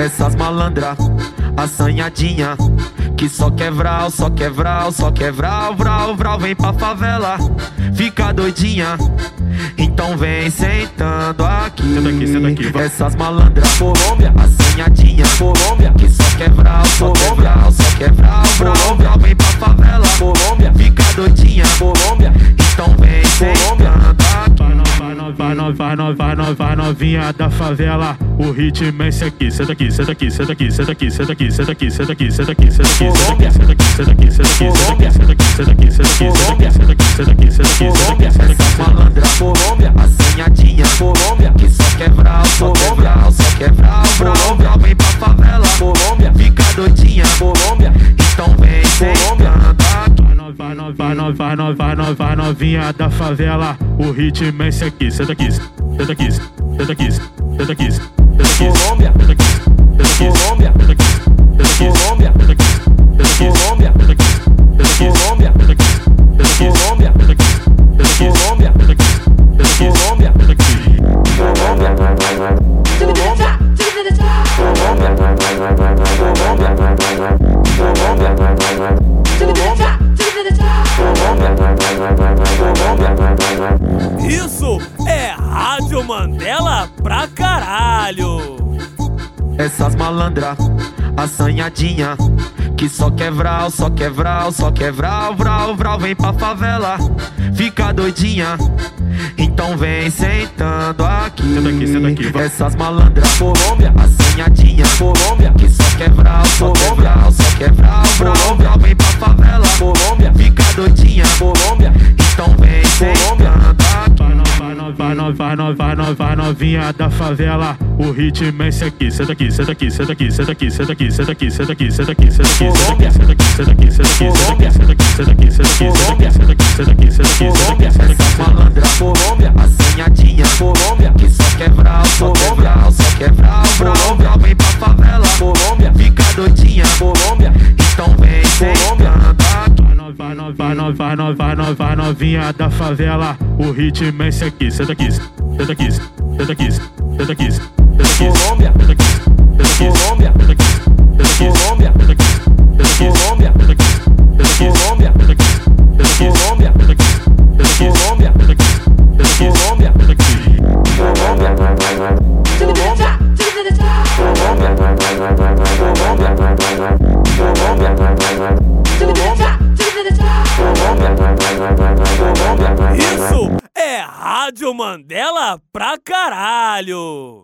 Essas malandra, assanhadinha Que só quer vral, só quer vral, só quer vral, vral, Vem pra favela, fica doidinha Então vem sentando aqui. Senta aqui, senta aqui, vai. Essas malandra, Colômbia, assanhadinha Colômbia, que só quer vral, só vai no, vai no, vai no, vai novinha da favela. O ritmo é esse aqui, senta aqui, senta aqui, senta aqui, senta aqui, senta aqui, senta aqui, senta aqui, senta aqui, senta aqui, senta aqui, senta aqui, senta aqui, senta aqui, senta aqui, senta aqui, senta aqui, senta aqui, senta aqui, senta aqui, malandra, Colômbia, assanhadinha, Colômbia, que só quer vral, só quer vral, só vral, vral, vem pra favela, Colômbia, fica doidinha, Colômbia, então vem aqui. Vai vai vai no, vai no, vai novinha da favela. O ritmo é esse aqui, senta aqui, Senta 15, senta 15, senta 15. Mandela pra caralho! Essas malandra, assanhadinha Que só quer vral, só quer vral, só quer vral, vral, Vem pra favela, fica doidinha Então vem sentando aqui. Senta aqui, senta aqui, vai. Essas malandra, Colômbia, assanhadinha Colômbia, que só quer vral, só quer vral, só vral, vral Vem pra Vai no, vai no, vai no, vai no, vai novinha da favela. O ritmo é esse aqui, senta aqui, senta aqui, senta aqui, senta aqui, senta aqui, senta aqui, senta aqui, senta aqui, senta aqui, senta aqui, senta aqui, senta aqui, senta aqui, senta aqui, senta aqui, senta aqui, senta aqui, senta aqui, vai no, vai no, vai no, vai novinha da favela. O ritmo é esse aqui, senta aqui, senta aqui, senta aqui, senta aqui, senta aqui, senta aqui, Rádio Mandela pra caralho!